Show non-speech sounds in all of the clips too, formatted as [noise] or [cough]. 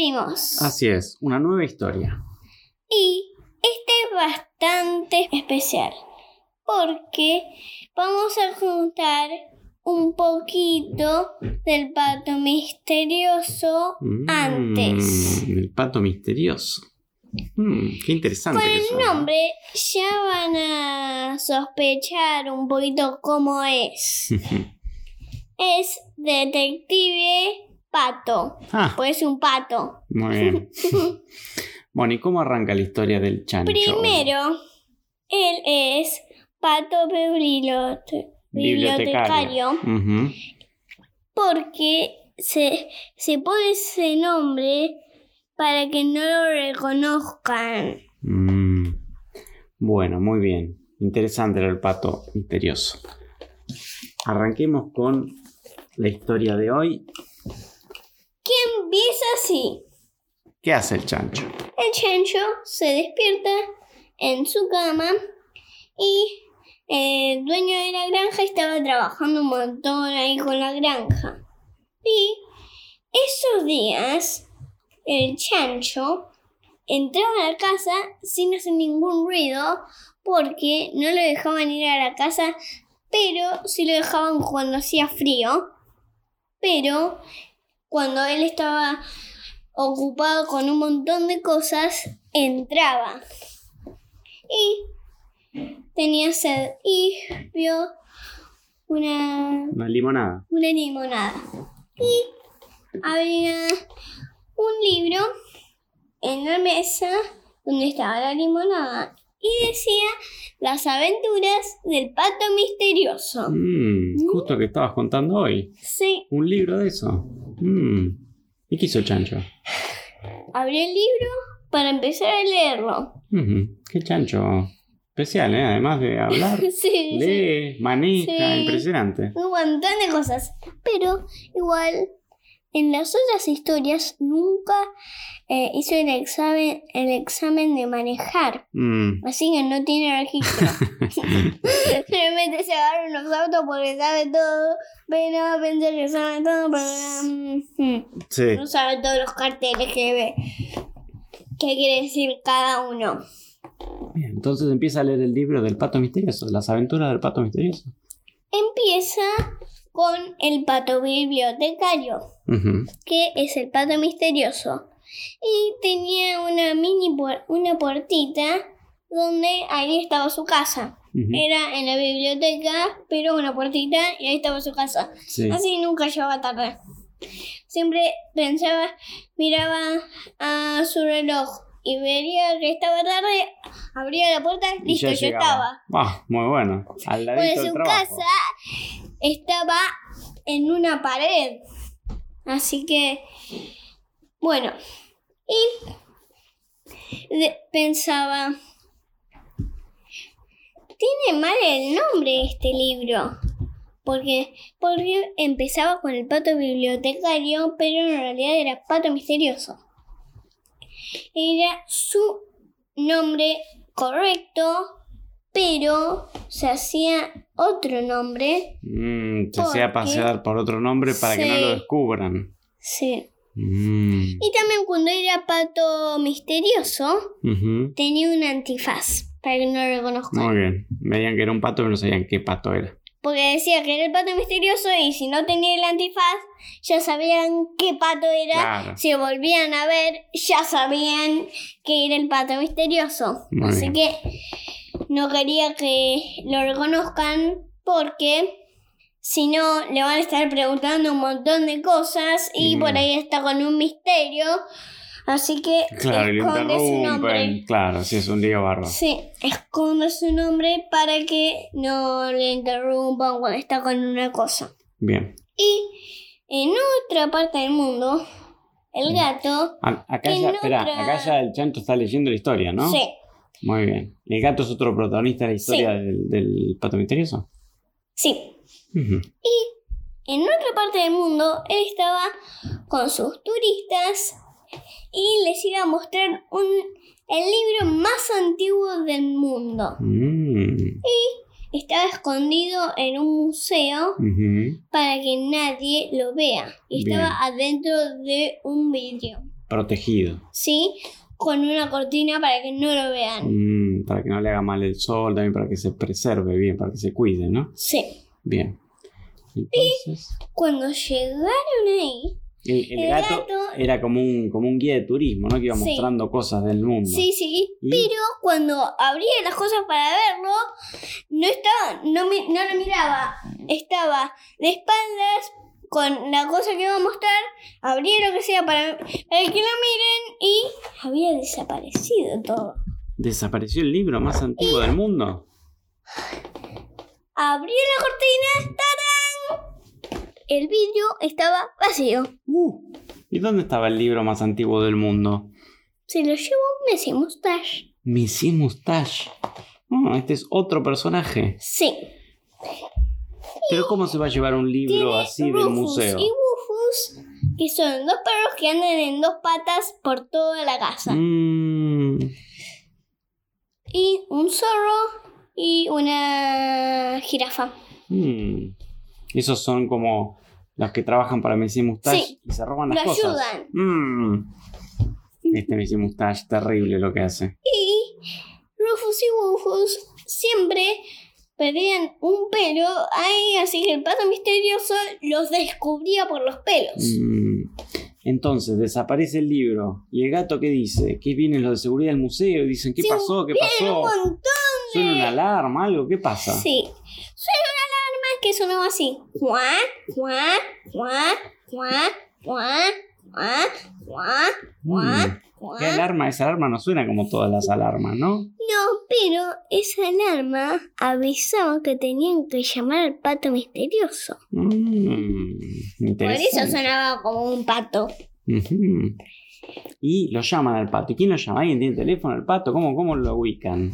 ¿Cómo- volvimos. Así es, una nueva historia. Y este es bastante especial porque vamos a contar un poquito del pato misterioso antes. Mm, el pato misterioso. Mm, qué interesante. Con el nombre ya van a sospechar un poquito cómo es. [laughs] Es Detective Pato. ah, Pues es un pato. muy bien. [laughs] bueno, ¿y cómo arranca la historia del chancho? Primero, él es Pato bibliote- bibliotecario porque se, se pone ese nombre para que no lo reconozcan. Mm. Bueno, muy bien. Interesante el pato misterioso. Arranquemos con la historia de hoy. Así. ¿Qué hace el chancho? El chancho se despierta en su cama y el dueño de la granja estaba trabajando un montón ahí con la granja. Y esos días el chancho entraba a la casa sin hacer ningún ruido porque no lo dejaban ir a la casa, pero sí lo dejaban cuando hacía frío. Pero cuando él estaba ocupado con un montón de cosas, entraba. Y tenía sed y vio una, Una limonada. una limonada. Y había un libro en la mesa donde estaba la limonada. Y decía Las aventuras del pato misterioso. Mm, justo que estabas contando hoy. Sí, Un libro de eso. Mm. ¿Y qué hizo el chancho? abrí el libro para empezar a leerlo. Ujú. Qué chancho especial, ¿eh? Además de hablar, [laughs] Sí, sí. lee, maneja, Sí. impresionante. un montón de cosas. Pero igual, en las otras historias nunca eh, hizo el examen, el examen de manejar. Mm. Así que no tiene registro. [laughs] [laughs] Simplemente se agarra unos autos porque sabe todo. Pero pensé que sabe todo, pero mm, mm, Sí. no sabe todos los carteles que ve. ¿Qué quiere decir cada uno? Bien, entonces empieza a leer el libro del pato misterioso, las aventuras del pato misterioso. Empieza con el pato bibliotecario. Que es el pato misterioso. Y tenía una mini puer- una puertita donde ahí estaba su casa. Era en la biblioteca, pero una puertita y ahí estaba su casa. Sí. Así nunca llegaba tarde. Siempre pensaba, miraba a su reloj y vería que estaba tarde, abría la puerta, Y listo, llegaba. estaba. Ah, muy bueno. Al ladito Pues su trabajo. casa estaba en una pared. Así que, bueno, y pensaba, tiene mal el nombre este libro. Porque, porque empezaba con el pato bibliotecario, pero en realidad era pato misterioso. Era su nombre correcto, pero se hacía otro nombre. Mm, se hacía pasear por otro nombre para que no Sí. lo descubran. Sí. Mm, Y también cuando era pato misterioso, tenía un antifaz para que no lo reconozcan. Muy bien. Veían que era un pato, pero no sabían qué pato era. Porque decía que era el pato misterioso y si no tenía el antifaz, ya sabían qué pato era. Claro. Si volvían a ver, ya sabían que era el pato misterioso. Muy Así bien. que no quería que lo reconozcan porque si no le van a estar preguntando un montón de cosas y Mm. por ahí está con un misterio. Así que Claro, esconde su nombre. Claro, sí, es un lío bárbaro. Sí, esconde su nombre para que no le interrumpan cuando está con una cosa. Bien. Y en otra parte del mundo, el gato. A- acá En ya, espera, acá ya el chancho está leyendo la historia, ¿no? Sí, Muy bien. ¿Y el gato es otro protagonista de la historia del, del pato misterioso? sí. Ujú. En otra parte del mundo, él estaba con sus turistas y les iba a mostrar un, el libro más antiguo del mundo. Mm, Estaba escondido en un museo para que nadie lo vea. Y Bien. estaba adentro de un vidrio. Protegido. ¿Sí? Con una cortina para que no lo vean. Mm, para que no le haga mal el sol, también para que se preserve bien, para que se cuide, ¿no? Sí. Bien. Entonces, Cuando llegaron ahí, el, el el gato, gato- era como un, como un guía de turismo, ¿no? Que iba Sí. mostrando cosas del mundo. sí, sí, ¿Y? pero cuando abría las cosas para verlo, no estaba, no, mi- no lo miraba, estaba de espaldas con la cosa que iba a mostrar, abría lo que sea para, para que lo miren y había desaparecido todo. Desapareció el libro más antiguo del mundo. Abrió la cortina, ¡tarán! El vidrio estaba vacío. Uh, ¿Y dónde estaba el libro más antiguo del mundo? Se lo llevó Messi Mustache. Monsieur Moustache. Oh, este es otro personaje. Sí. Pero ¿cómo se va a llevar un libro así del Rufus museo? y Rufus, que son dos perros que andan en dos patas por toda la casa. Mm, Y un zorro y una jirafa. mm. Esos son como los que trabajan para Monsieur Moustache Sí. y se roban Lo las cosas. ayudan. Mm. Este Monsieur Moustache, terrible lo que hace. Y Rufus y Rufus siempre perdían un pelo ahí, así que el pato misterioso los descubría por los pelos. Mm. Entonces desaparece el libro. ¿Y el gato qué dice? ¿Qué vienen los de seguridad del museo? Y dicen, ¿qué Sí, pasó? ¿Qué Vienen un pasó? montón ¿Suena una alarma? ¿Algo? ¿Qué pasa? Sí. Suena una alarma que sonaba así. Cuac, cuac, cuac, cuac, cuac, Mm. ¿Qué alarma? Esa alarma no suena como todas las alarmas, ¿no? No, pero esa alarma avisaba que tenían que llamar al pato misterioso. Mm, Por eso sonaba como un pato. Y lo llaman al pato. ¿Y quién lo llama? ¿Alguien tiene teléfono al pato? ¿Cómo, cómo lo ubican?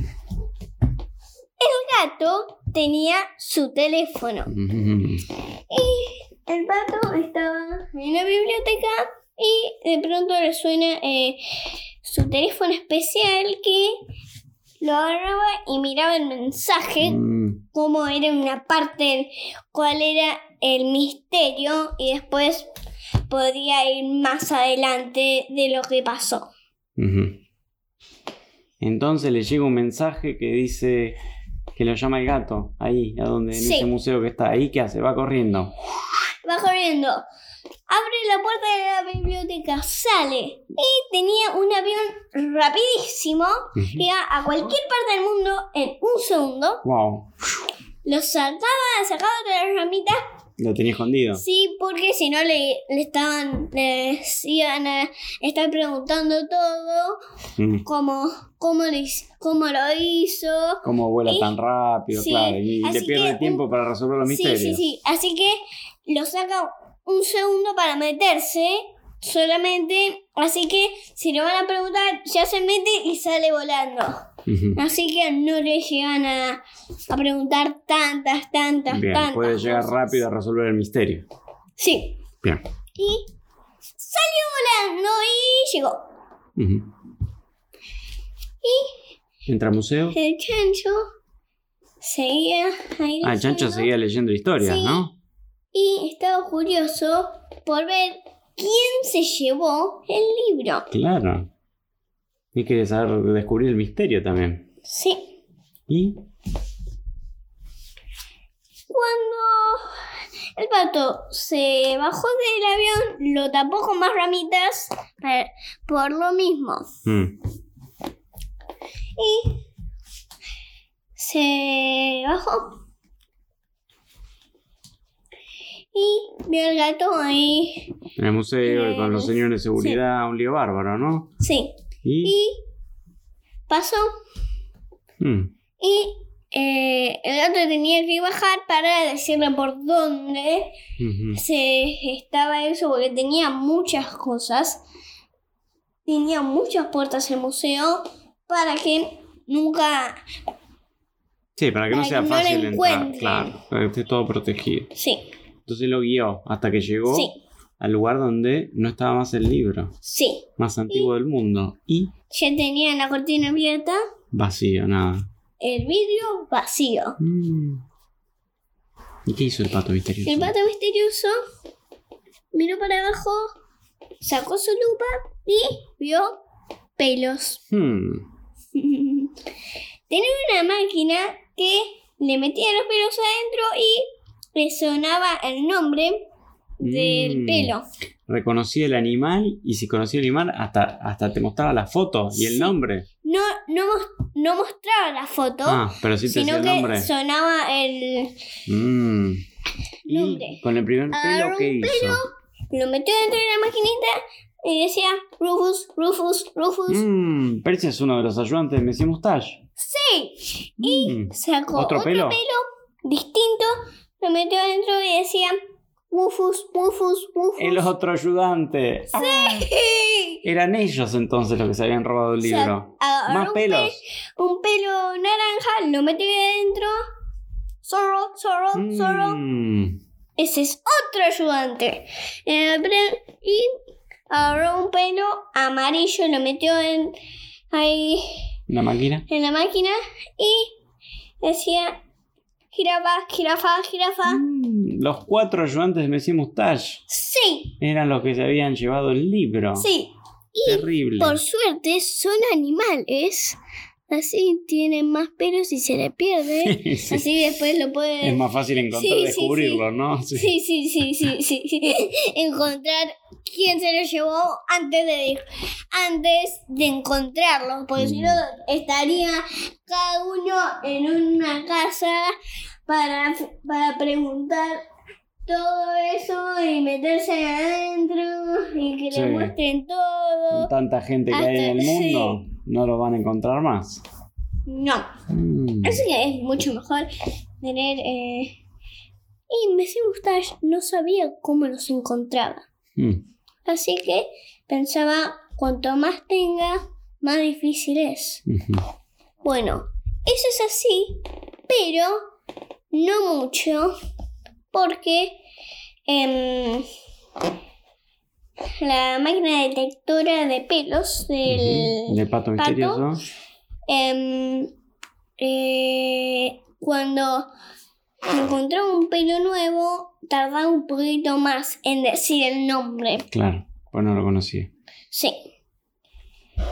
El gato tenía su teléfono. Ujú. El pato estaba en la biblioteca y de pronto le suena eh, su teléfono especial que lo agarraba y miraba el mensaje, Mm, cómo era una parte, cuál era el misterio y después podía ir más adelante de lo que pasó. Entonces le llega un mensaje que dice que lo llama el gato, ahí, a donde, en Sí. ese museo que está. ¿Ahí qué hace? Va corriendo. Va corriendo. Abre la puerta de la biblioteca, sale y tenía un avión rapidísimo que iba a cualquier parte del mundo en un segundo. Wow, Lo sacaba, sacaba de las ramitas. lo tenía escondido. Sí, porque si no le, le estaban, les iban a estar preguntando todo, Mm. cómo, cómo, lo, hiz- cómo lo hizo. ¿Cómo vuela Y- tan rápido? sí, claro, y le pierde que tiempo para resolver los Sí, misterios. sí, sí. Así que lo saca un segundo para meterse solamente. Así que si lo van a preguntar, ya se mete y sale volando. Así que no le llegan a, a preguntar tantas, tantas, Bien, tantas. puede llegar cosas. rápido a resolver el misterio. Sí. Bien. Y salió volando y llegó. Ujú. Entra al museo. El chancho seguía ahí. Ah, el chancho seguía leyendo historias, Sí. ¿no? Y estaba curioso por ver quién se llevó el libro. Claro. Y quiere saber, descubrir el misterio también. Sí. ¿Y? Cuando el pato se bajó del avión, lo tapó con más ramitas para- por lo mismo. Mm. Y se bajó. Y vio el gato ahí. En el museo y con los Eh, señores de seguridad, un lío bárbaro, ¿no? Sí. ¿Y? Y pasó. Mm. Y eh, el gato tenía que bajar para decirle por dónde se estaba eso, porque tenía muchas cosas. Tenía muchas puertas el museo para que nunca. Sí, para que no sea que no fácil entrar. Claro, para que esté todo protegido. Sí, Entonces lo guió hasta que llegó sí, al lugar donde no estaba más el libro sí. más antiguo del mundo. Y Ya tenía la cortina abierta, vacío, nada. el vidrio vacío. Mm. ¿Y qué hizo el pato misterioso? El pato misterioso miró para abajo, sacó su lupa y vio pelos. Hmm. [laughs] Tenía una máquina que le metía los pelos adentro y le sonaba el nombre del Mm. pelo. Reconocía el animal y si conocía el animal hasta, hasta te mostraba la foto y el nombre. No, no, no mostraba la foto, Ah, pero sí te decía sino el que nombre. sonaba el... Mm. Y Nombre. con el primer pelo, ¿qué hizo? Lo metió dentro de la maquinita y decía Rufus, Rufus, Rufus. Mmm, Percy es uno de los ayudantes de Monsieur Moustache. Sí. Y Mm. sacó ¿Otro otro, pelo? pelo? distinto, lo metió adentro y decía Rufus, Rufus, Rufus. El otro ayudante. Ah, Sí. eran ellos entonces los que se habían robado el O sea, libro. Más un pelos. pe- Un pelo naranja, lo metió adentro. Zorro, zorro, zorro. Mm. Ese es otro ayudante. Eh, y agarró un pelo amarillo, lo metió en, ahí ¿La máquina? en la máquina y decía jirafa, jirafa, jirafa. Mm, Los cuatro ayudantes de Monsieur Moustache Sí, eran los que se habían llevado el libro. sí. Y Terrible. por suerte son animales. Así tienen más pelos y se le pierde. [laughs] Sí. Así después lo pueden... Es más fácil encontrar Sí, descubrirlo, ¿no? Sí. Sí, sí, sí, sí, sí, sí. [laughs] Encontrar quién se lo llevó antes de antes de encontrarlo, porque si no estaría cada uno en una casa para, para preguntar todo eso y meterse adentro y que le muestren Con todo. tanta gente que hay en el mundo, no lo van a encontrar más. No, Mm. así que es mucho mejor tener... Eh... Y Messi Mustache no sabía cómo los encontraba. Mm. Así que pensaba, cuanto más tenga, más difícil es. Bueno, eso es así, pero no mucho, porque em, la máquina detectora de pelos del. ¿De pato pato, misterioso? em, eh, cuando encontraba un pelo nuevo, tardaba un poquito más en decir el nombre. Claro, pues no lo conocía. Sí.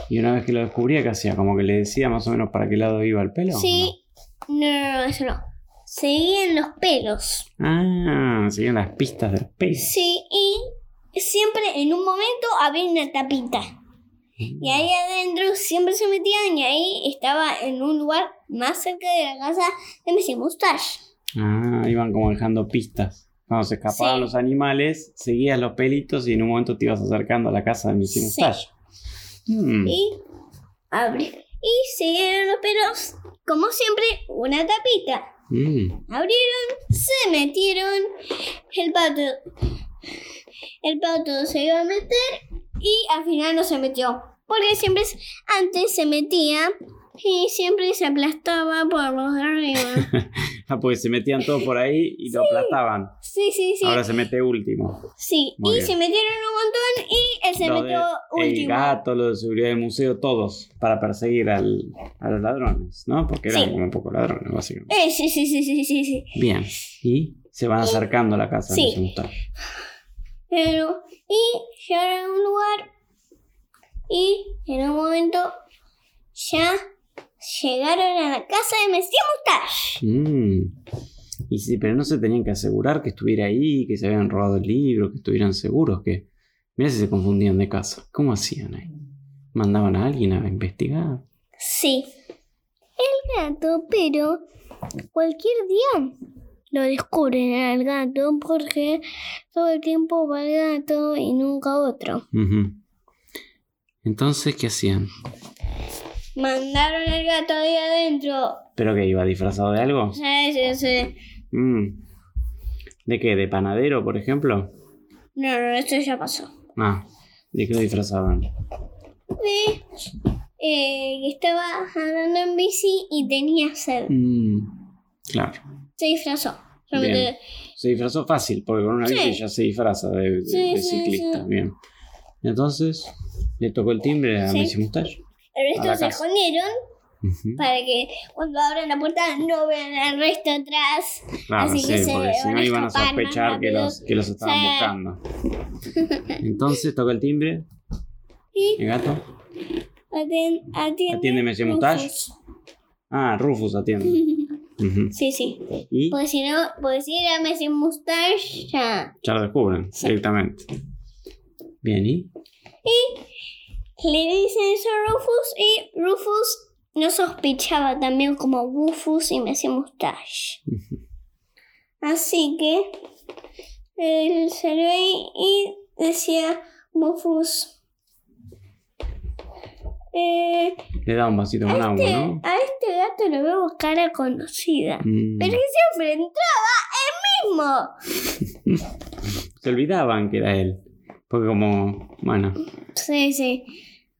Y una vez que lo descubría, ¿qué hacía? Como que le decía más o menos para qué lado iba el pelo. ¿o Sí. No, no, no, eso no. Seguían los pelos. Ah, siguen las pistas del pelo. Sí, y siempre en un momento había una tapita. Y ahí adentro siempre se metían y ahí estaba en un lugar más cerca de la casa de Messi Mustache. Ah, iban como dejando pistas. Cuando se escapaban Sí. los animales, seguías los pelitos y en un momento te ibas acercando a la casa de Missy Sí. Mustache. Mm. Y abrí. Y siguieron los pelos, como siempre, una tapita. Mm. Abrieron, se metieron, el pato. El pato se iba a meter y al final no se metió. Porque siempre antes se metía Y siempre se aplastaba por los de arriba. [laughs] Ah, pues se metían todos por ahí y lo aplastaban. Sí, sí, sí. Ahora se mete último. Sí, Muy y bien. se metieron un montón y él se Lo metió de- el último. gato, lo de seguridad del museo, todos para perseguir al, a los ladrones, ¿no? Porque eran Sí. como un poco ladrones, básicamente. Eh, sí, sí, sí, sí, sí, sí. Bien. Y se van acercando a la casa Sí. Mustache. Pero, y llegaron a un lugar y en un momento ya llegaron a la casa de Messi Mustache. Mm. Y sí, pero no se tenían que asegurar que estuviera ahí, que se habían robado el libro, que estuvieran seguros, que... Mira si se confundían de casa. ¿Cómo hacían ahí? ¿Mandaban a alguien a investigar? Sí. El gato, pero cualquier día lo descubren al gato porque todo el tiempo va el gato y nunca otro. Entonces, ¿qué hacían? Mandaron al gato ahí adentro. ¿Pero que iba disfrazado de algo? Sí, sí, sí. Mm. ¿De qué? ¿De panadero, por ejemplo? No, no, esto ya pasó. Ah, ¿de qué lo disfrazaban? De eh, que estaba andando en bici y tenía sed. Mm, claro. Se disfrazó. Bien. Realmente- Se disfrazó fácil, porque con una Sí. bici ya se disfraza de, de- Sí, de ciclista. sí. Bien. Entonces, le tocó el timbre a. Messi Mustache. El resto se escondieron para que cuando abran la puerta no vean al resto atrás. Claro, Así sí, que se porque si no iban a sospechar que los, que los estaban buscando. [laughs] Entonces, toca el timbre. Y ¿El gato? atien- atiende. ¿Atiende Rufus. Mustache? Ah, Rufus atiende. [laughs] Sí, sí. Y Porque si no, porque si era Messi Mustache, ya. ya lo descubren Sí. directamente. Bien, ¿y? Le dicen eso a Rufus y Rufus no sospechaba también como Rufus y Messi Mustache. Así que él ahí y decía Rufus. Eh, Le da un vasito con agua, este- ¿no? A este gato lo veo cara conocida. Mm. Pero que siempre entraba él mismo. [laughs] Se olvidaban que era él. Porque como, bueno, Sí, sí.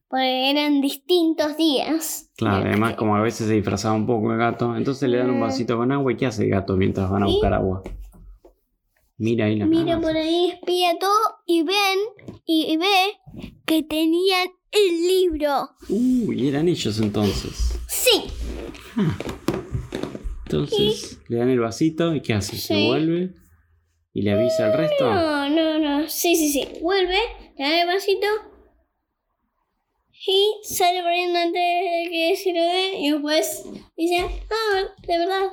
Porque eran distintos días. claro, además como a veces se disfrazaba un poco el gato, entonces le dan un Ah. vasito con agua y ¿qué hace el gato mientras van a buscar agua? Mira ahí la Mira por ahí, espía todo y ven y, y ve que tenían el libro. Uy, eran ellos entonces. Sí, Entonces le dan el vasito y ¿qué hace? Se vuelve y le avisa al resto. no, no, no. Sí, sí, sí. Vuelve, le da el vasito y sale corriendo antes de que se lo dé y después dice, ah, de verdad.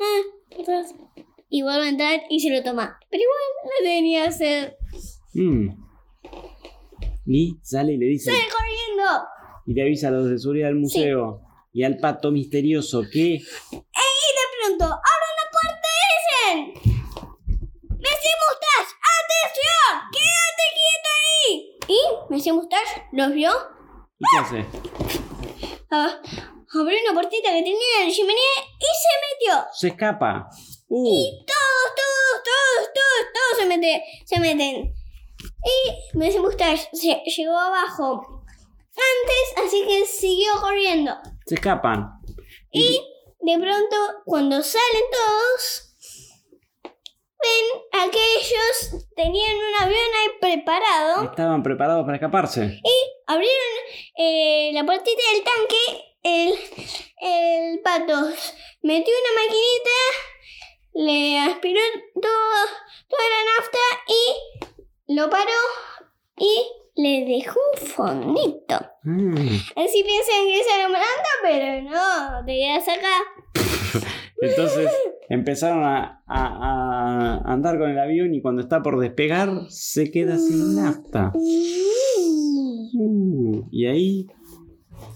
Ah, verdad. Y vuelve a entrar y se lo toma. Pero igual no tenía sed. Mm. Y sale y le dice ¡Sale corriendo! y le avisa a los de seguridad del museo y al pato misterioso que Y de pronto abren la puerta y dicen: ¡Messi Mustache! ¡Atención! ¡Quédate quieto ahí! Y Messi Mustache los vio, ¿y qué hace? ah, abrió una puertita que tenía en la chimenea y se metió. Se escapa. Uh, Todos, todos, todos, todos, todos se, mete, se meten. Y Messi Mustache se llegó abajo antes, así que siguió corriendo. se escapan. Y de pronto, cuando salen todos, ven a que ellos tenían un avión ahí preparado. Estaban preparados para escaparse. Abrieron eh, la puertita del tanque. El, el pato metió una maquinita, le aspiró todo, toda la nafta y lo paró y le dejó un fondito. Así piensan que es alambranta, pero no, te quedas acá. [laughs] Entonces empezaron a, a- a andar con el avión y cuando está por despegar se queda sin nafta. Uh, y ahí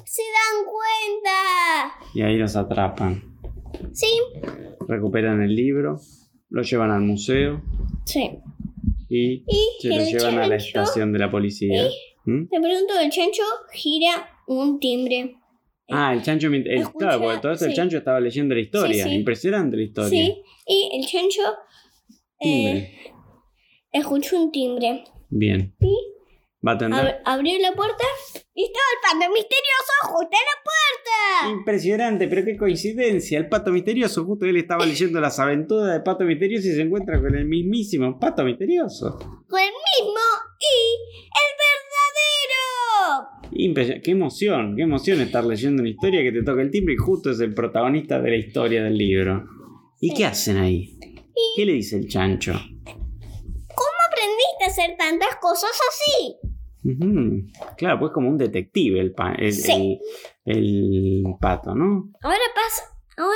Se dan cuenta. y ahí los atrapan. Sí. Recuperan el libro, lo llevan al museo Sí. Y Y se lo llevan a la estación de la policía. ¿Mm? De pronto el chancho gira un timbre. Ah, el chancho. mient- el- Escucha, claro, porque todo esto el chancho estaba leyendo la historia. Sí, sí. Impresionante la historia. Sí. Y el chancho eh, escuchó un timbre. Bien. Y Va a ab- abrió la puerta y estaba el pato misterioso justo en la puerta. Impresionante, pero qué coincidencia. El pato misterioso, justo él estaba leyendo las aventuras del pato misterioso y se encuentra con el mismísimo pato misterioso. Con el mismo y el verdadero. Qué emoción, qué emoción estar leyendo una historia que te toca el timbre y justo es el protagonista de la historia del libro. ¿Y Sí. qué hacen ahí? ¿Qué le dice el chancho? ¿Cómo aprendiste a hacer tantas cosas así? Claro, pues como un detective el, Sí. el- el pato, ¿no? Ahora pasa. Ahora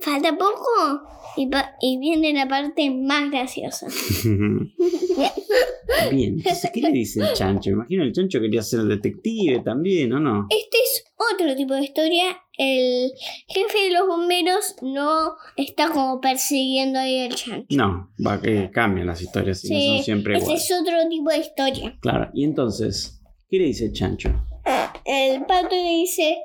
falta poco y, pa- y viene la parte más graciosa. [laughs] Bien, entonces, ¿qué le dice el chancho? Me imagino el chancho quería ser detective también, ¿o no? Este es otro tipo de historia. El jefe de los bomberos no está como persiguiendo ahí al chancho. No, va que cambian las historias y no son siempre este iguales. es otro tipo de historia. Claro, y entonces, ¿qué le dice el chancho? El pato le dice,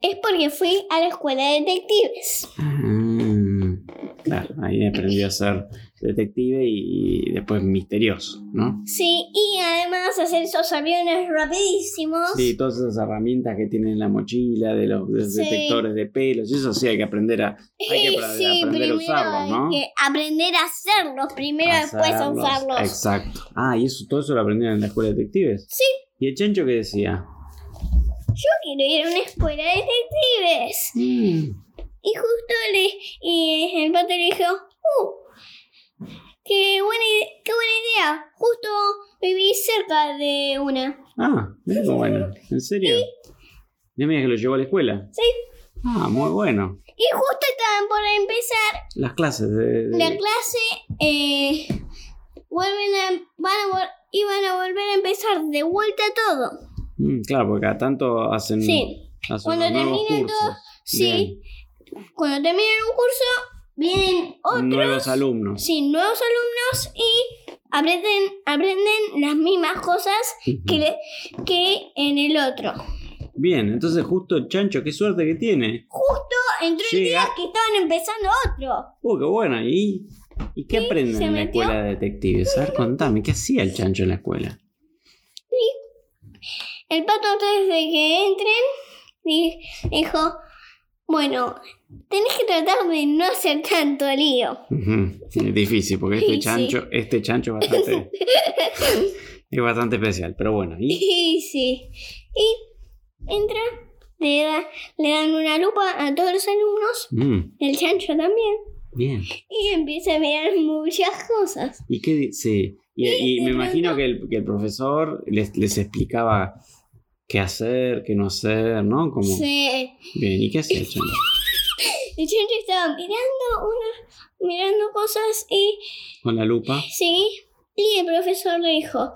es porque fui a la escuela de detectives. Ah, claro, ahí aprendió a ser detective y, después misterioso, ¿no? Sí, y además hacer esos aviones rapidísimos. Sí, todas esas herramientas que tiene en la mochila de los, de los Sí. detectores de pelos, y eso sí hay que aprender a, hay que [laughs] Sí, aprender a usarlos, hay ¿no? que aprender a hacerlos, primero después a usarlos. Exacto. Ah, y eso, todo eso lo aprendieron en la escuela de detectives. Sí. ¿Y el chancho qué decía? Yo quiero ir a una escuela de detectives. Mm, Y justo le, y el pato le dijo, uh, qué buena, qué buena idea. Justo viví cerca de una. Ah, mira qué bueno. ¿En serio? ¿Ya me digas que lo llevó a la escuela? Sí. Ah, muy bueno. Y justo estaban por empezar Las clases de... de- la clase. Eh, vuelven a, van a, vol- iban a volver a empezar de vuelta todo. Mm, claro, porque cada tanto hacen, Sí. hacen Cuando cursos. todo, sí. Cuando terminen un curso, vienen otros. Nuevos alumnos. Sí, nuevos alumnos y aprenden, aprenden las mismas cosas que, le- que en el otro. Bien, entonces justo el chancho, qué suerte que tiene. Justo entró el día que estaban empezando otro. Uh, qué bueno. ¿Y, ¿y qué aprenden en la escuela de detectives? A ver, contame, ¿qué hacía el chancho en la escuela? El pato antes de que entren di- dijo, bueno, tenés que tratar de no hacer tanto lío. Es difícil porque este [laughs] Sí. chancho, este chancho es bastante, [laughs] es bastante especial, pero bueno. ¿y? Y sí. Y entra, le, da- le dan una lupa a todos los alumnos, Mm, el chancho también, bien. y empieza a mirar muchas cosas. ¿Y qué dice? Y, y me de imagino que el, que el profesor les, les explicaba qué hacer, qué no hacer, ¿no? Como, Sí. Bien, ¿y qué hacía el chancho? El chancho estaba mirando una, mirando cosas y Con la lupa. sí. Y el profesor le dijo,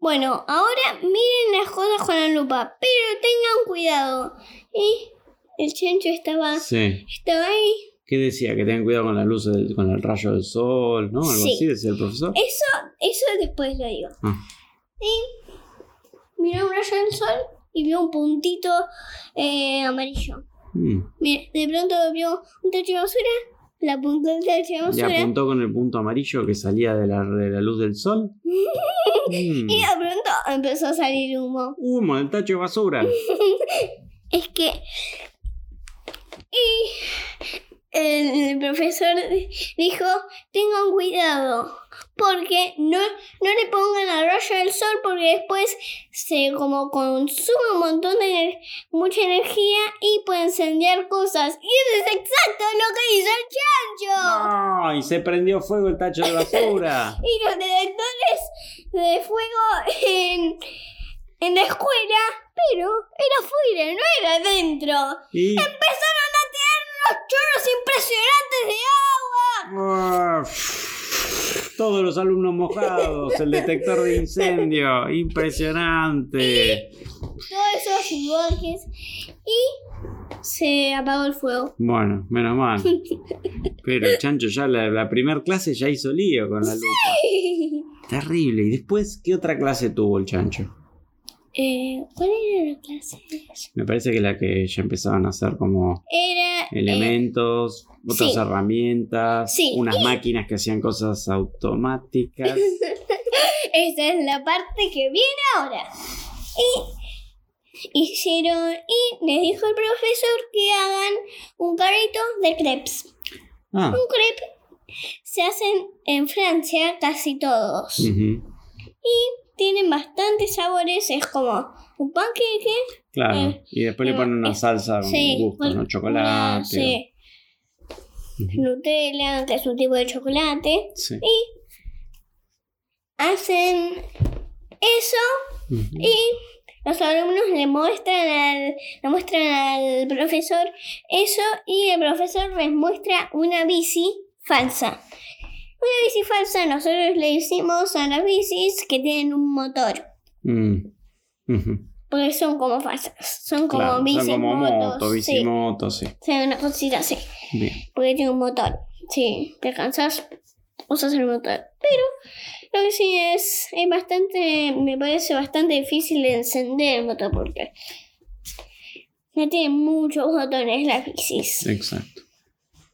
bueno, ahora miren las cosas con la lupa, pero tengan cuidado. Y el chancho estaba, Sí. estaba ahí. ¿Qué decía? Que tengan cuidado con la luz, del- con el rayo del sol, ¿no? Algo Sí. así decía el profesor. Eso, eso después lo digo. Ah. Y miró un rayo del sol y vio un puntito eh, amarillo. Mm. Mira, de pronto vio un tacho de basura, la punta del tacho de Y basura. apuntó con el punto amarillo que salía de la, de la luz del sol. Mm. [laughs] Y de pronto empezó a salir humo. Humo del tacho de basura. [laughs] Es que. Y el profesor dijo: Tengan cuidado. Porque no, no le pongan al rayo del sol porque después se como consume un montón de mucha energía y puede encender cosas. Y eso es exacto lo que hizo el chancho. ¡No! Y se prendió fuego el tacho de basura. [laughs] Y los detectores de fuego en, en la escuela, pero era afuera, no era adentro. Y. Empezaron a tirar unos chorros impresionantes de agua. Todos los alumnos mojados, el detector de incendio, impresionante. Todos esos iguales. Y se apagó el fuego. Bueno, menos mal. [laughs] Pero el chancho ya la, la primer clase ya hizo lío con la lupa. Terrible. ¿Y después qué otra clase tuvo el chancho? Eh, ¿Cuál era la clase? Me parece que la que ya empezaban a hacer como Era. eh, elementos, otras sí. herramientas, Sí. unas máquinas que hacían cosas automáticas. [laughs] esta es la parte que viene ahora. Y hicieron y les dijo el profesor que hagan un carrito de crepes. Ah, Un crepe se hacen en Francia casi todos. ujú, Tienen bastantes sabores, es como un panqueque. claro. Eh, y después le eh, ponen una salsa con sí, gusto, con ¿no? una- Chocolate. sí, Nutella, que es un tipo de chocolate. sí. Hacen eso y los alumnos le muestran al, le muestran al profesor eso y el profesor les muestra una bici falsa. Una bici falsa nosotros le decimos a las bicis que tienen un motor. Mm. Porque son como falsas. Son como Claro, bicis son como motos. moto, bici sí. una cosita así. Bien. Porque tiene un motor. Sí, te cansas, usas el motor. Pero lo que sí es, es bastante, me parece bastante difícil de encender el motor porque no tiene muchos botones las bicis. Exacto.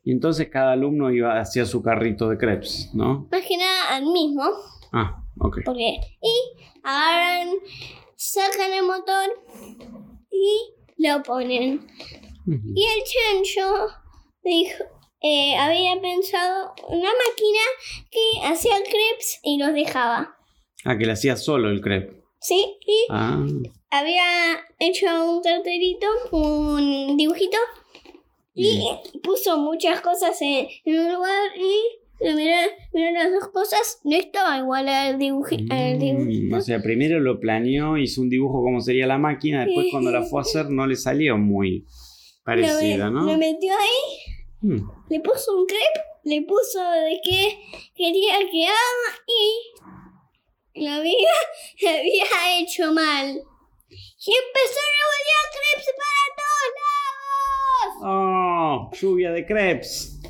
Y entonces cada alumno iba hacia su carrito de crepes, ¿no? Más que nada al mismo, Ah, ok. porque y agarran, sacan el motor y lo ponen. Y el chancho dijo, eh, había pensado una máquina que hacía crepes y los dejaba. Ah, que le hacía solo el crepe. ¿Sí? Y Ah, había hecho un cartelito, un dibujito, y puso muchas cosas en, en un lugar y miró, miró las dos cosas, no estaba igual al, dibuji- al Mm, o sea, primero lo planeó, hizo un dibujo como sería la máquina, después cuando la fue a hacer no le salió muy parecida, lo, ¿no? lo metió ahí, Mm, le puso un crepe, le puso de qué quería que haga y lo había, [laughs] había hecho mal. Y empezó a revolver crepes para. ¡Oh! Lluvia de crepes.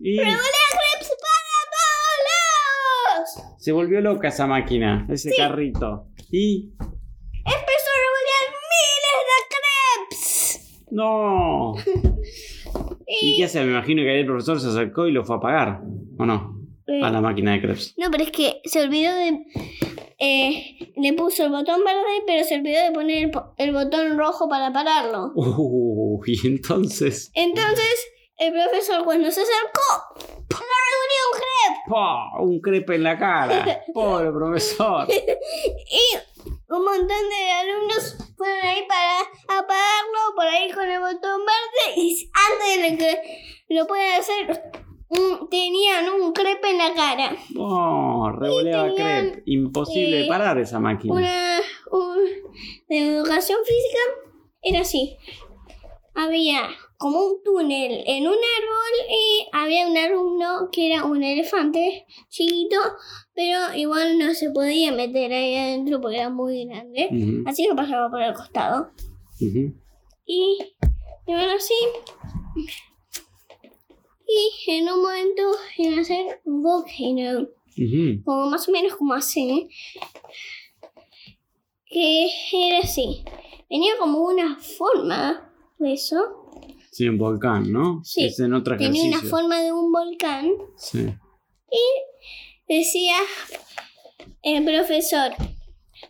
Y ¡Revolea crepes para todos lados! se volvió loca esa máquina, ese carrito. Y. Empezó a revolear miles de crepes. ¡No! ¿Y [laughs] Y, qué hace? Me imagino que ahí el profesor se acercó y lo fue a apagar. ¿O no? eh, A la máquina de crepes. no, pero es que se olvidó de... eh, le puso el botón verde, pero se olvidó de poner el, el botón rojo para pararlo. Uh, y entonces. Entonces, el profesor cuando se acercó. ¡pah! Un crepe en la cara. [laughs] Pobre profesor. [laughs] Y un montón de alumnos fueron ahí para apagarlo por ahí con el botón verde y antes de que lo puedan hacer tenían un crepe en la cara. ¡Oh! Revoleaba crepe. Imposible de eh, parar esa máquina. Una un- de educación física era así. Había como un túnel en un árbol y había un alumno que era un elefante chiquito, pero igual no se podía meter ahí adentro porque era muy grande. Así que pasaba por el costado. Y, y bueno, así. Y en un momento iba a hacer un volcano. Ujú. Como más o menos como así. Que era así. Tenía como una forma eso. Sí, un volcán, ¿no? Sí. Es en otro Tenía ejercicio. una forma de un volcán. Sí. Decía el profesor,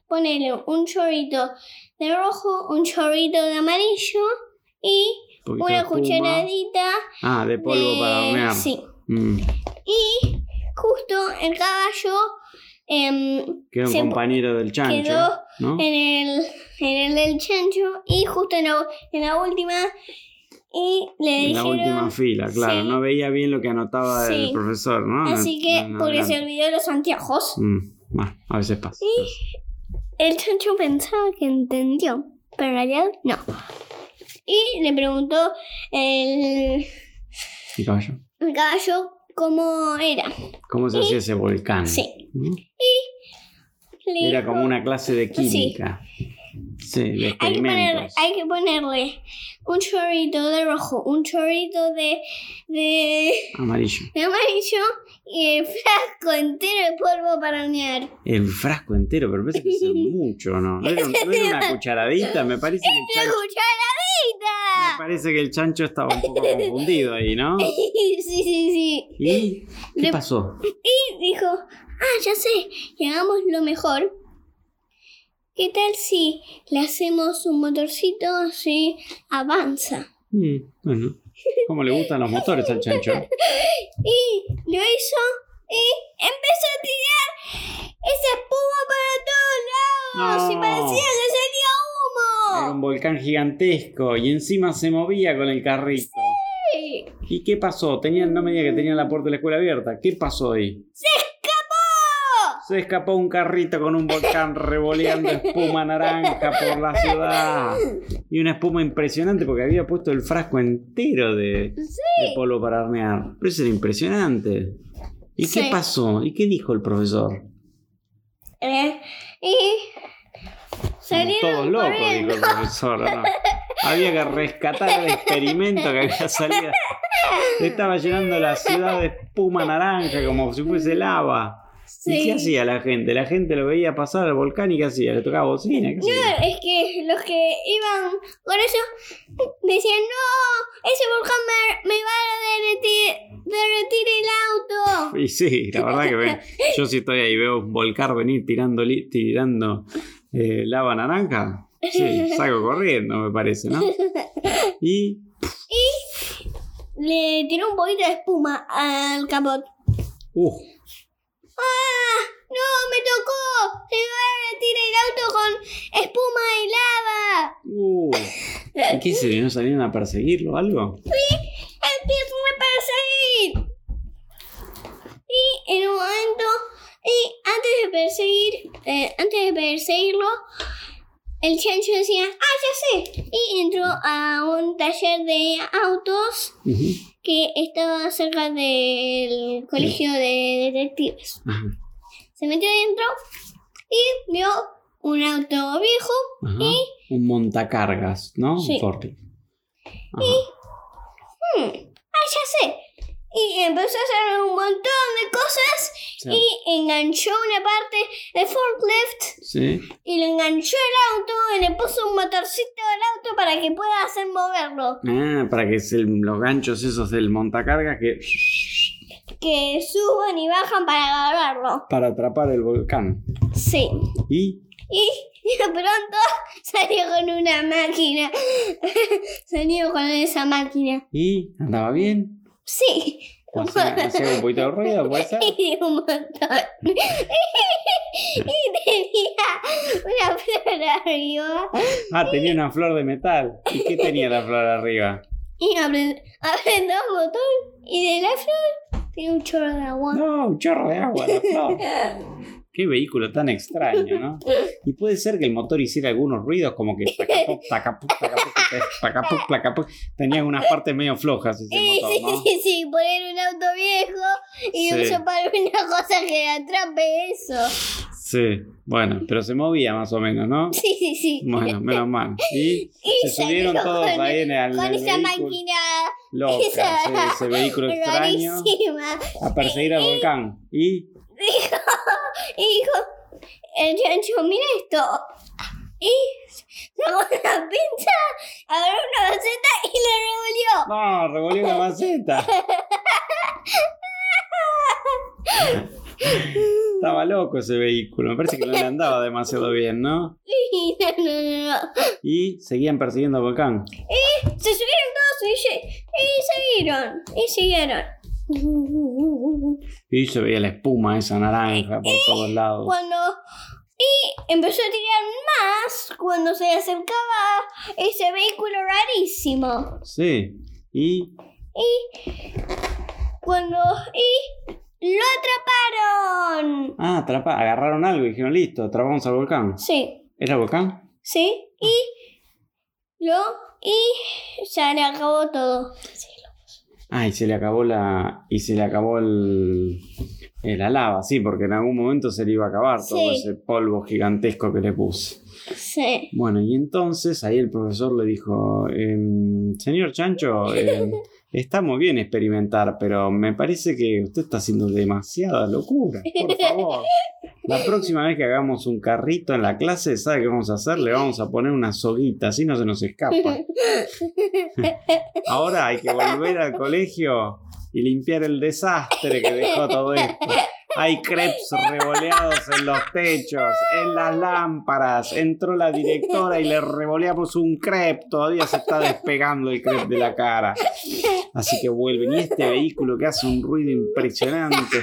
ponele un chorrito de rojo, un chorrito de amarillo y una cucharadita Ah, de polvo de- para hornear. Sí. Mm. Y justo el caballo em, Quedó un compañero del chancho. quedó ¿no? en el, en el del chancho y justo en la, en la última y le En la dijeron última fila, claro. sí. No veía bien lo que anotaba Sí. el profesor, ¿no? así que en porque se olvidó los anteojos Mm, Bueno, a veces pasa. el chancho pensaba que entendió pero en realidad no y le preguntó el, ¿Y caballo? el caballo cómo era ¿Cómo se hacía ese volcán? Sí. ¿no? Le Era dijo, como una clase de química. Sí, de hay que, ponerle, experimentos. hay que ponerle un chorrito de rojo, un chorrito de, de, Amarillo. de amarillo y el frasco entero de polvo para hornear. El frasco entero, pero parece que es [laughs] mucho, ¿no? ¿No era, no era una cucharadita? Me parece que el [laughs] ¡La chancho, me cucharadita! parece que el chancho estaba un poco confundido ahí, ¿no? [laughs] sí, sí, sí. ¿Y qué Le- pasó? Y dijo, ah, ya sé, hagamos lo mejor. ¿Qué tal si le hacemos un motorcito así avanza? Mm, bueno, ¿cómo le gustan los motores al chancho? [laughs] Y lo hizo y empezó a tirar esa espuma para todos lados y parecía que Era humo. un volcán gigantesco y encima se movía con el carrito. Sí. ¿Y qué pasó? Tenían, no me diga que tenían la puerta de la escuela abierta. ¿Qué pasó ahí? ¡Escapó! Se escapó un carrito con un volcán revoleando espuma naranja por la ciudad. Y una espuma impresionante porque había puesto el frasco entero de, de polvo para hornear. Pero eso era impresionante. ¿Y qué pasó? ¿Y qué dijo el profesor? Eh, y salieron todos locos, dijo el profesor. Había que rescatar el experimento que había salido. Estaba llenando la ciudad de espuma naranja como si fuese lava. ¿Y Sí. qué hacía la gente? La gente lo veía pasar al volcán y ¿qué hacía? ¿Le tocaba bocina? ¿Qué hacía? No, es que los que iban con eso decían, no, ese volcán me, me va a derretir, derretir el auto. Y sí, la [laughs] verdad que yo si estoy ahí y veo un volcán venir tirando, tirando eh, lava naranja, sí, [laughs] salgo corriendo, me parece, ¿no? [laughs] Y Le tiró un poquito de espuma al capot. uh, ¡Ah! ¡No, me tocó! Se va a derretir el auto con espuma y lava. uh. ¿Y qué se ¿No salieron a perseguirlo o algo? Empiezan a perseguir. Y en un momento, y antes de perseguir, eh, antes de perseguirlo, el chancho decía, ah, ya sé. Y entró a un taller de autos que estaba cerca del colegio de detectives. Se metió dentro y vio un auto viejo ajá. y Un montacargas, ¿no? Sí. Un forklift. Ajá. Hmm, ah, ya sé. Y empezó a hacer un montón de cosas Sí. y enganchó una parte de forklift Sí. y le enganchó el auto y le puso un motorcito al auto para que pueda hacer moverlo. Ah, para que se, los ganchos esos del montacargas que Que suban y bajan para agarrarlo. para atrapar el volcán. Sí. Y Y de pronto [laughs] salió con una máquina. [laughs] salió con esa máquina. y andaba bien. Sí. Hacía, hacía un poquito de ruido, puede ser. [laughs] Y un montón. [laughs] y tenía una flor arriba. Ah, tenía una flor de metal. ¿Y qué tenía la flor arriba? Y apre- apretó un botón. Y de la flor tiene un chorro de agua. No, un chorro de agua la flor. [laughs] Qué vehículo tan extraño, ¿no? [laughs] Y puede ser que el motor hiciera algunos ruidos como que tacapuc, tacapuc, tacapuc, tacapuc, tacapuc. Tenía unas partes medio flojas ese Sí, motor, sí, ¿no? sí, sí, poner un auto viejo y Sí. para una cosa que atrape eso. Sí, bueno, pero se movía más o menos, ¿no? Sí, sí, sí. Bueno, menos mal. [laughs] Y Y se subieron todos con- ahí en el, Con en el esa vehículo. máquina Loca, [laughs] esa- sí, ese vehículo extraño rarísima. a perseguir al volcán. Y Dijo, y dijo, el chancho, mira esto. Y sacó una pinza, agarró una maceta y la revolvió. no, revolvió una maceta. [laughs] Estaba loco ese vehículo. Me parece que no le andaba demasiado bien, ¿no? [laughs] Y no, no, no, no. Y seguían persiguiendo al volcán. Se subieron todos y, lle- y siguieron. Y siguieron. Y se veía la espuma esa naranja por todos lados. Cuando. Y empezó a tirar más cuando se acercaba ese vehículo rarísimo. Sí. Y Cuando. Y. ¡Lo atraparon! ah, atrapa, agarraron algo y dijeron, listo, atrapamos al volcán. Sí, ¿Era el volcán? sí. Y. Lo. Y. Ya le acabó todo. Ah, y se le acabó la. Y se le acabó el. eh, la lava, sí, porque en algún momento se le iba a acabar todo ese polvo gigantesco que le puse. Sí. Bueno, y entonces ahí el profesor le dijo: em, Señor Chancho, em, [laughs] está muy bien experimentar, pero me parece que usted está haciendo demasiada locura. Por [laughs] favor. La próxima vez que hagamos un carrito en la clase, ¿sabe qué vamos a hacer? Le vamos a poner una soguita, así no se nos escapa. Ahora hay que volver al colegio y limpiar el desastre que dejó todo esto. Hay crepes revoleados en los techos, en las lámparas. Entró la directora y le revoleamos un crepe. Todavía se está despegando el crepe de la cara. Así que vuelven. Y este vehículo que hace un ruido impresionante.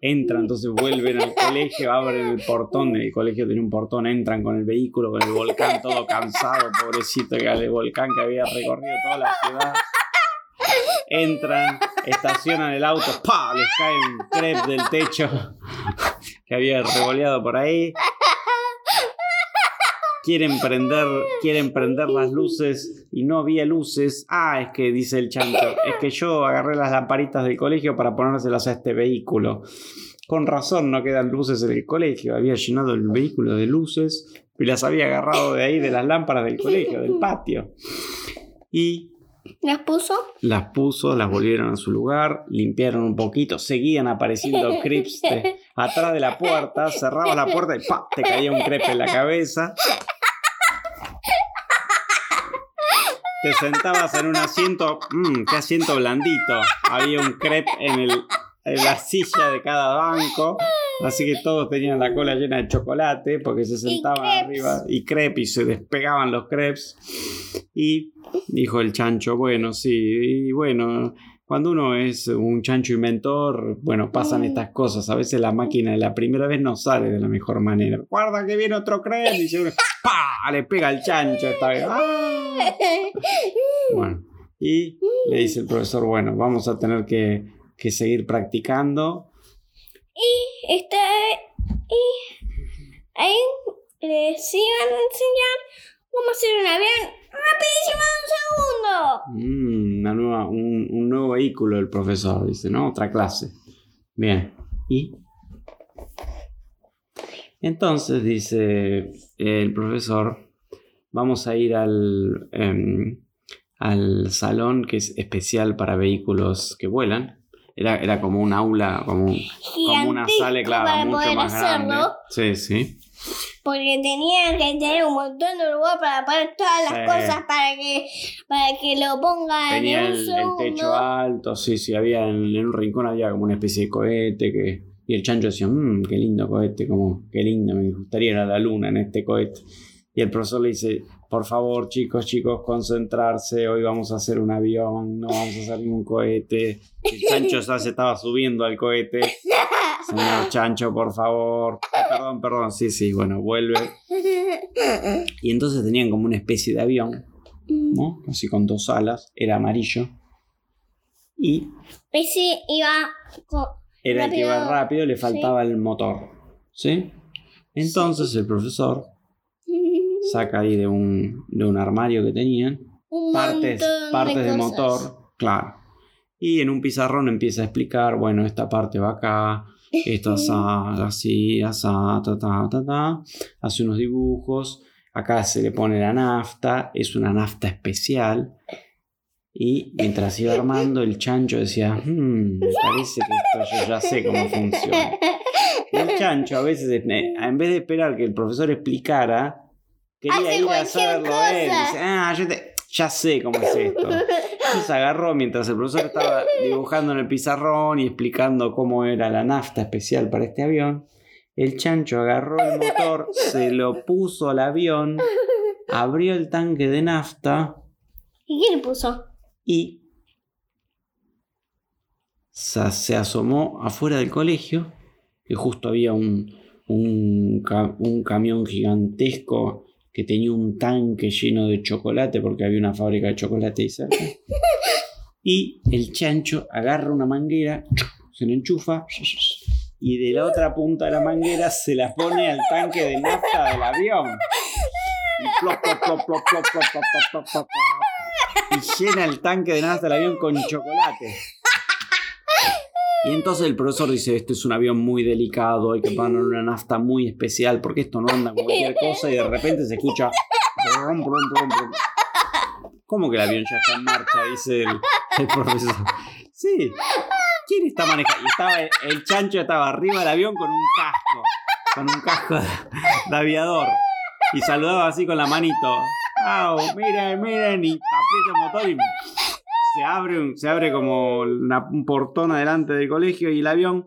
Entran, entonces vuelven al colegio, abren el portón, el colegio tiene un portón, entran con el vehículo, con el volcán todo cansado, pobrecito, el volcán que había recorrido toda la ciudad. Entran, estacionan el auto, ¡pa! Les cae un crepe del techo que había revoleado por ahí. Quieren prender, quieren prender las luces y no había luces. Ah, es que dice el chancho, es que yo agarré las lamparitas del colegio para ponérselas a este vehículo. Con razón no quedan luces en el colegio. Había llenado el vehículo de luces y las había agarrado de ahí de las lámparas del colegio, del patio. Y ¿Las puso? las puso, las volvieron a su lugar, limpiaron un poquito, seguían apareciendo [laughs] crepes de- atrás de la puerta, cerrabas la puerta y ¡pa! te caía un crepe en la cabeza. Te sentabas en un asiento, mmm, qué asiento blandito. Había un crepe en, el, en la silla de cada banco, así que todos tenían la cola llena de chocolate porque se sentaban crepes. arriba y crepe y se despegaban los crepes. Y dijo el chancho, bueno, sí, y bueno, cuando uno es un chancho inventor, bueno, pasan Mm. estas cosas. A veces la máquina la primera vez no sale de la mejor manera. Guarda que viene otro crepe, dice uno, ¡pa! Le pega al chancho esta vez. ¡Ah! Bueno, y le dice el profesor, bueno, vamos a tener que, que seguir practicando. Está y ahí les iban a enseñar cómo hacer un avión rapidísimo en un segundo. Mm, una nueva, un, un nuevo vehículo el profesor, dice, ¿no? Otra clase. Bien, ¿y? Entonces dice el profesor, vamos a ir al, em, al salón que es especial para vehículos que vuelan. Era, era como un aula, como, un- como una sala, claro, para mucho poder más grande. hacerlo. Sí, sí. Porque tenían que tener un montón de lugar para poner todas las Sí. cosas para que, para que lo pongan Tenía en un el, el techo alto, sí, sí, había en, en un rincón había como una especie de cohete que... Y el chancho decía, mmm, qué lindo cohete, como, qué lindo, me gustaría ir a la luna en este cohete. Y el profesor le dice, por favor, chicos, chicos, concentrarse, hoy vamos a hacer un avión, no vamos a hacer ningún cohete. El chancho ya se estaba subiendo al cohete. Señor chancho, por favor. Ah, perdón, perdón, sí, sí, bueno, vuelve. Y entonces tenían como una especie de avión, ¿no? Así con dos alas, era amarillo. Y Ese iba era el que iba Rápido. rápido, le faltaba el motor. ¿Sí? Entonces el profesor saca ahí de un, de un armario que tenían un partes, partes de, motor, claro. Y en un pizarrón empieza a explicar, bueno, esta parte va acá, [laughs] esta así, asá, ta, ta, ta, ta. Hace unos dibujos. Acá se le pone la nafta, es una nafta especial. Y mientras iba armando, el chancho decía, "Hmm, me parece que esto yo ya sé cómo funciona. [laughs] Y el chancho a veces, en vez de esperar que el profesor explicara, quería Hace ir a hacerlo él. Dice, ah, yo te- ya sé cómo es esto. Entonces agarró mientras el profesor estaba dibujando en el pizarrón y explicando cómo era la nafta especial para este avión. El chancho agarró el motor, se lo puso al avión, abrió el tanque de nafta ¿Y qué le puso? y se asomó afuera del colegio, que justo había un, un camión gigantesco que tenía un tanque lleno de chocolate porque había una fábrica de chocolate ahí cerca. Y el chancho agarra una manguera, se la enchufa y de la otra punta de la manguera se la pone al tanque de nafta del avión. Y llena el tanque de nafta del avión con chocolate. Y entonces el profesor dice, este es un avión muy delicado, hay que poner una nafta muy especial porque esto no anda con cualquier cosa y de repente se escucha... brum, brum, brum. ¿Cómo que el avión ya está en marcha? Dice el, profesor. Sí. ¿Quién está manejando? Y el chancho estaba arriba del avión con un casco, con un casco de, aviador. Y saludaba así con la manito. ¡Au! Miren, miren, y aprieta motor y se abre, se abre como un portón adelante del colegio y el avión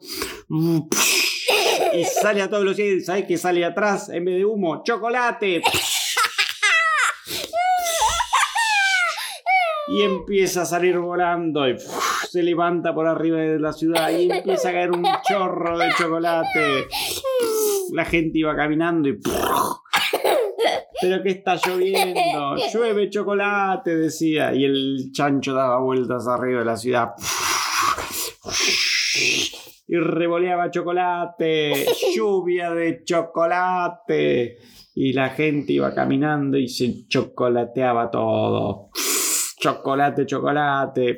Y sale a toda velocidad. ¿Sabes qué sale atrás en vez de humo? ¡Chocolate! Y empieza a salir volando y se levanta por arriba de la ciudad y empieza a caer un chorro de chocolate. La gente iba caminando y... Pero que está lloviendo, [laughs] llueve chocolate, decía. Y el chancho daba vueltas arriba de la ciudad. Y revoleaba chocolate, lluvia de chocolate. Y la gente iba caminando y se chocolateaba todo. Chocolate, chocolate.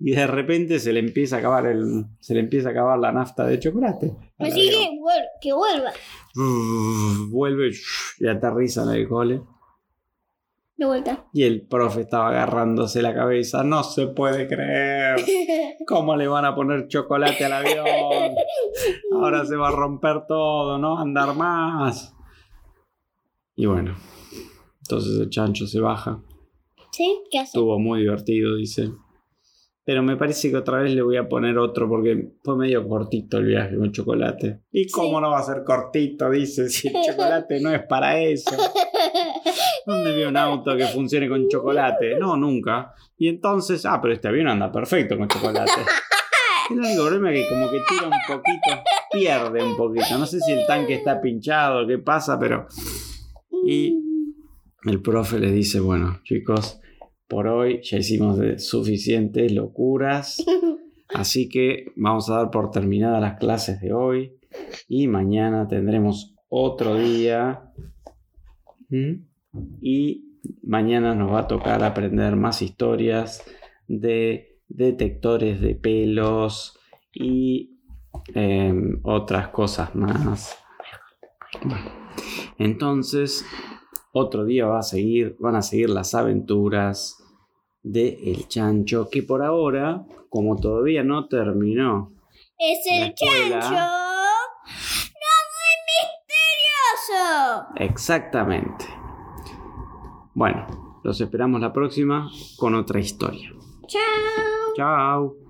Y de repente se le empieza a acabar el. se le empieza a acabar la nafta de chocolate. Así que, vuel- que vuelva. Vuelve y aterriza en el cole. De vuelta. Y el profe estaba agarrándose la cabeza. No se puede creer. [laughs] ¿Cómo le van a poner chocolate al avión? [laughs] Ahora se va a romper todo, no andar más. Y bueno, entonces el chancho se baja. ¿Sí? ¿Qué hace? Estuvo muy divertido, dice. Pero me parece que otra vez le voy a poner otro porque fue medio cortito el viaje con chocolate. ¿Y cómo Sí. no va a ser cortito? Dice, si el chocolate no es para eso. [laughs] ¿Dónde vio un auto que funcione con chocolate? No, nunca. Y entonces, ah, pero este avión anda perfecto con chocolate. [laughs] El único problema es que como que tira un poquito, pierde un poquito. No sé si el tanque está pinchado, qué pasa, pero... Y el profe les dice, bueno, chicos, por hoy ya hicimos de suficientes locuras, [laughs] así que vamos a dar por terminadas las clases de hoy y mañana tendremos otro día. ¿Mm? Y mañana nos va a tocar aprender más historias de detectores de pelos y em, otras cosas más. Entonces, otro día va a seguir, van a seguir las aventuras de El Chancho, que por ahora, como todavía no terminó, Es el escuela. chancho. ¡No muy misterioso! exactamente. Bueno, los esperamos la próxima con otra historia. Chao. Chao.